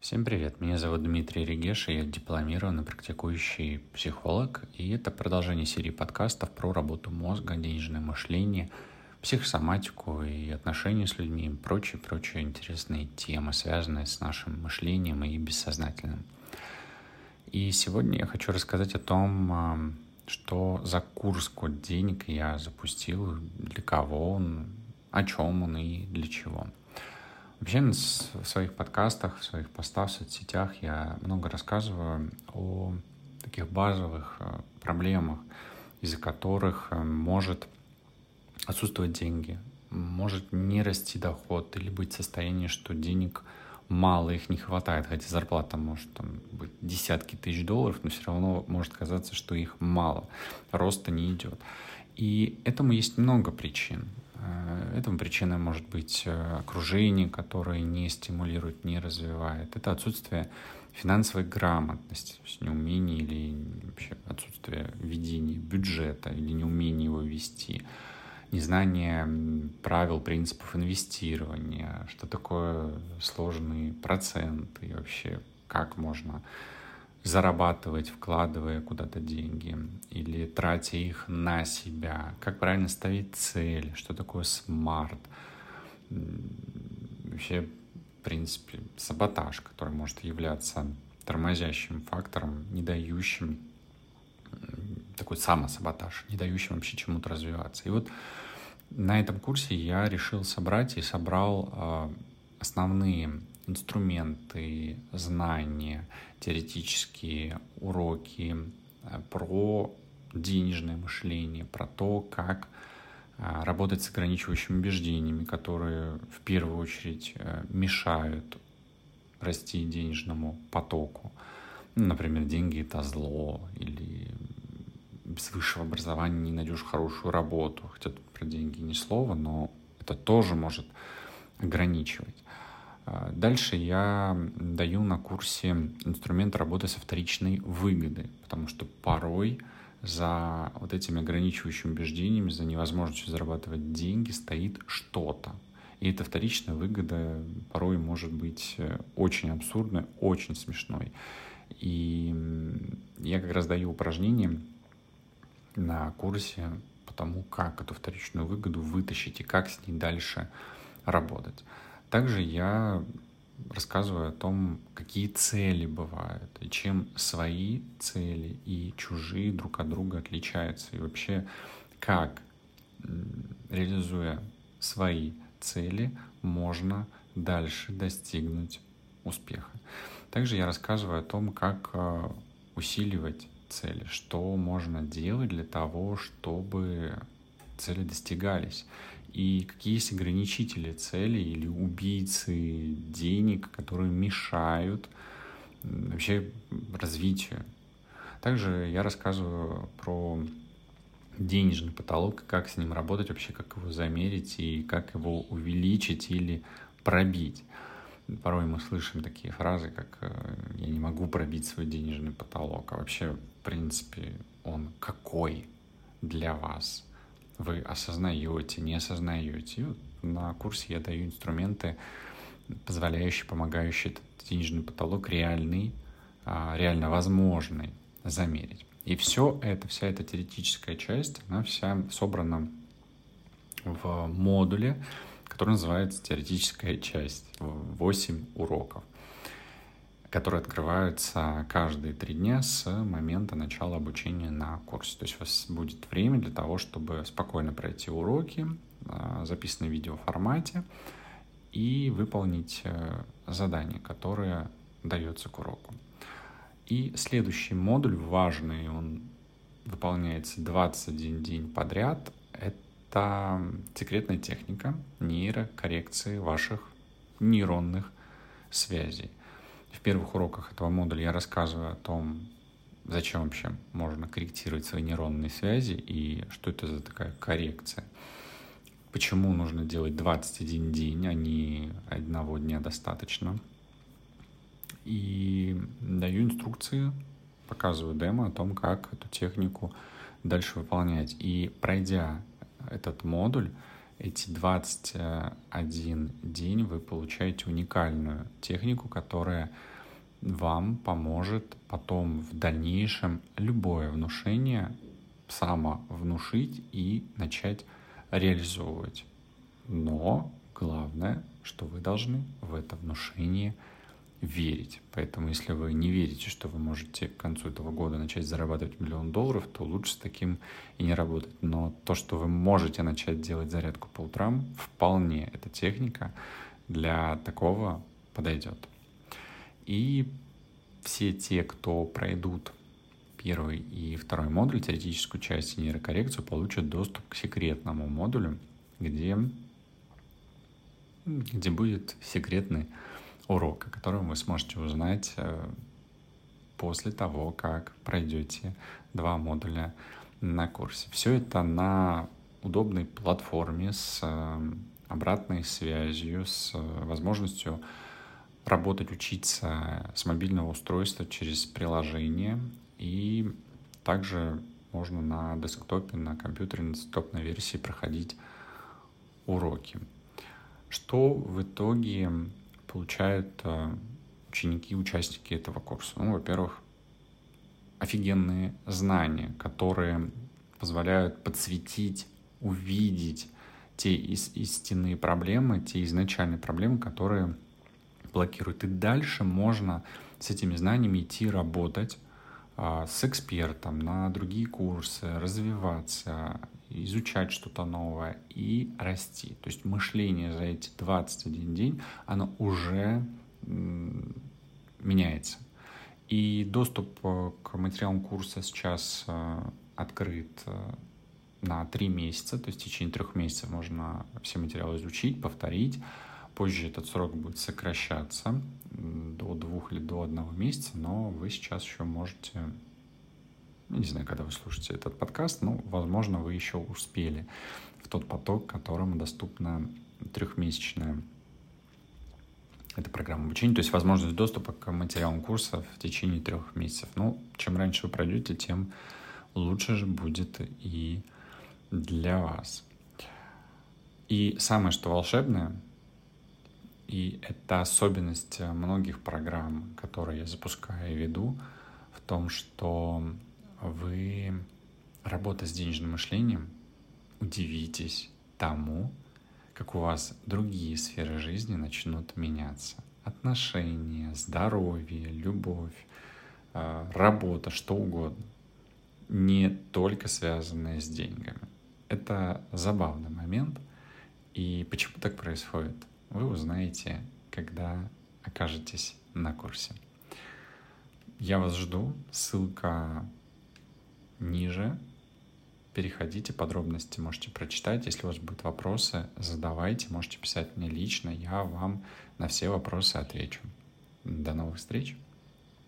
Всем привет, меня зовут Дмитрий Регеш, и я дипломированный практикующий психолог, и это продолжение серии подкастов про работу мозга, денежное мышление, психосоматику и отношения с людьми и прочие-прочие интересные темы, связанные с нашим мышлением и бессознательным. И сегодня я хочу рассказать о том, что за курс код денег я запустил, для кого он, о чем он и для чего. Вообще в своих подкастах, в своих постах в соцсетях я много рассказываю о таких базовых э, проблемах, из-за которых э, может отсутствовать деньги, может не расти доход или быть состояние, что денег мало, их не хватает, хотя зарплата может там, быть десятки тысяч долларов, но все равно может казаться, что их мало, роста не идет. И этому есть много причин. Э, этому причиной может быть э, окружение, которое не стимулирует, не развивает. Это отсутствие финансовой грамотности, то есть неумение или вообще отсутствие ведения бюджета или неумение его вести, незнание правил, принципов инвестирования, что такое сложные проценты и вообще как можно зарабатывать, вкладывая куда-то деньги или тратя их на себя, как правильно ставить цель, что такое смарт, вообще, в принципе, саботаж, который может являться тормозящим фактором, не дающим такой самосаботаж, не дающим вообще чему-то развиваться. И вот на этом курсе я решил собрать и собрал а, основные инструменты, знания, теоретические уроки э, про денежное мышление, про то, как э, работать с ограничивающими убеждениями, которые в первую очередь э, мешают расти денежному потоку. Ну, например, деньги — это зло, или без высшего образования не найдешь хорошую работу. Хотя про деньги ни слова, но это тоже может ограничивать. А, дальше я даю на курсе инструмент работы со вторичной выгодой, потому что порой за вот этими ограничивающими убеждениями, за невозможностью зарабатывать деньги стоит что-то. И эта вторичная выгода порой может быть э, очень абсурдной, очень смешной. И я как раз даю упражнения на курсе по тому, как эту вторичную выгоду вытащить и как с ней дальше работать. Также я рассказываю о том, какие цели бывают, и чем свои цели и чужие друг от друга отличаются, и вообще как, реализуя свои цели, можно дальше достигнуть успеха. Также я рассказываю о том, как э, усиливать цели, что можно делать для того, чтобы цели достигались и какие есть ограничители цели или убийцы денег, которые мешают вообще развитию. Также я рассказываю про денежный потолок, как с ним работать, вообще как его замерить и как его увеличить или пробить. Порой мы слышим такие фразы, как э, «я не могу пробить свой денежный потолок», а вообще, в принципе, он какой для вас – вы осознаете, не осознаете. На курсе я даю инструменты, позволяющие, помогающие этот денежный потолок реальный, а, реально возможный замерить. И все это, вся эта теоретическая часть, она вся собрана в модуле, который называется теоретическая часть, 8 уроков которые открываются каждые три дня с момента начала обучения на курсе. То есть у вас будет время для того, чтобы спокойно пройти уроки, а, записанные в видеоформате, и выполнить э, задание, которое дается к уроку. И следующий модуль важный, он выполняется 21 день подряд, это секретная техника нейрокоррекции ваших нейронных связей. В первых уроках этого модуля я рассказываю о том, зачем вообще можно корректировать свои нейронные связи и что это за такая коррекция. Почему нужно делать 21 день, а не одного дня достаточно. И даю инструкции, показываю демо о том, как эту технику дальше выполнять. И пройдя этот модуль, эти 21 день вы получаете уникальную технику, которая вам поможет потом в дальнейшем любое внушение самовнушить и начать реализовывать. Но главное, что вы должны в это внушение верить. Поэтому если вы не верите, что вы можете к концу этого года начать зарабатывать миллион долларов, то лучше с таким и не работать. Но то, что вы можете начать делать зарядку по утрам, вполне эта техника для такого подойдет. И все те, кто пройдут первый и второй модуль, теоретическую часть и нейрокоррекцию, получат доступ к секретному модулю, где, где будет секретный урок, о котором вы сможете узнать э, после того, как пройдете два модуля на курсе. Все это на удобной платформе с э, обратной связью, с э, возможностью работать, учиться с мобильного устройства через приложение. И также можно на десктопе, на компьютере, на десктопной версии проходить уроки. Что в итоге получают э, ученики, участники этого курса? Ну, во-первых, офигенные знания, которые позволяют подсветить, увидеть те истинные проблемы, те изначальные проблемы, которые блокирует. И дальше можно с этими знаниями идти работать с экспертом на другие курсы, развиваться, изучать что-то новое и расти. То есть мышление за эти 21 день, оно уже меняется. И доступ э, к материалам курса сейчас э, открыт э, на три месяца, то есть в течение трех месяцев можно все материалы изучить, повторить, Позже этот срок будет сокращаться до двух или до одного месяца, но вы сейчас еще можете, не знаю, когда вы слушаете этот подкаст, но, возможно, вы еще успели в тот поток, которому доступна трехмесячная эта программа обучения, то есть возможность доступа к материалам курса в течение трех месяцев. Ну, чем раньше вы пройдете, тем лучше же будет и для вас. И самое, что волшебное — и это особенность э, многих программ, которые я запускаю и веду, в том, что вы, работая с денежным мышлением, удивитесь тому, как у вас другие сферы жизни начнут меняться. Отношения, здоровье, любовь, э, работа, что угодно. Не только связанные с деньгами. Это забавный момент. И почему так происходит? Вы узнаете, когда окажетесь на курсе. Я вас жду. Ссылка ниже. Переходите, подробности можете прочитать. Если у вас будут вопросы, задавайте, можете писать мне лично. Я вам на все вопросы отвечу. До новых встреч!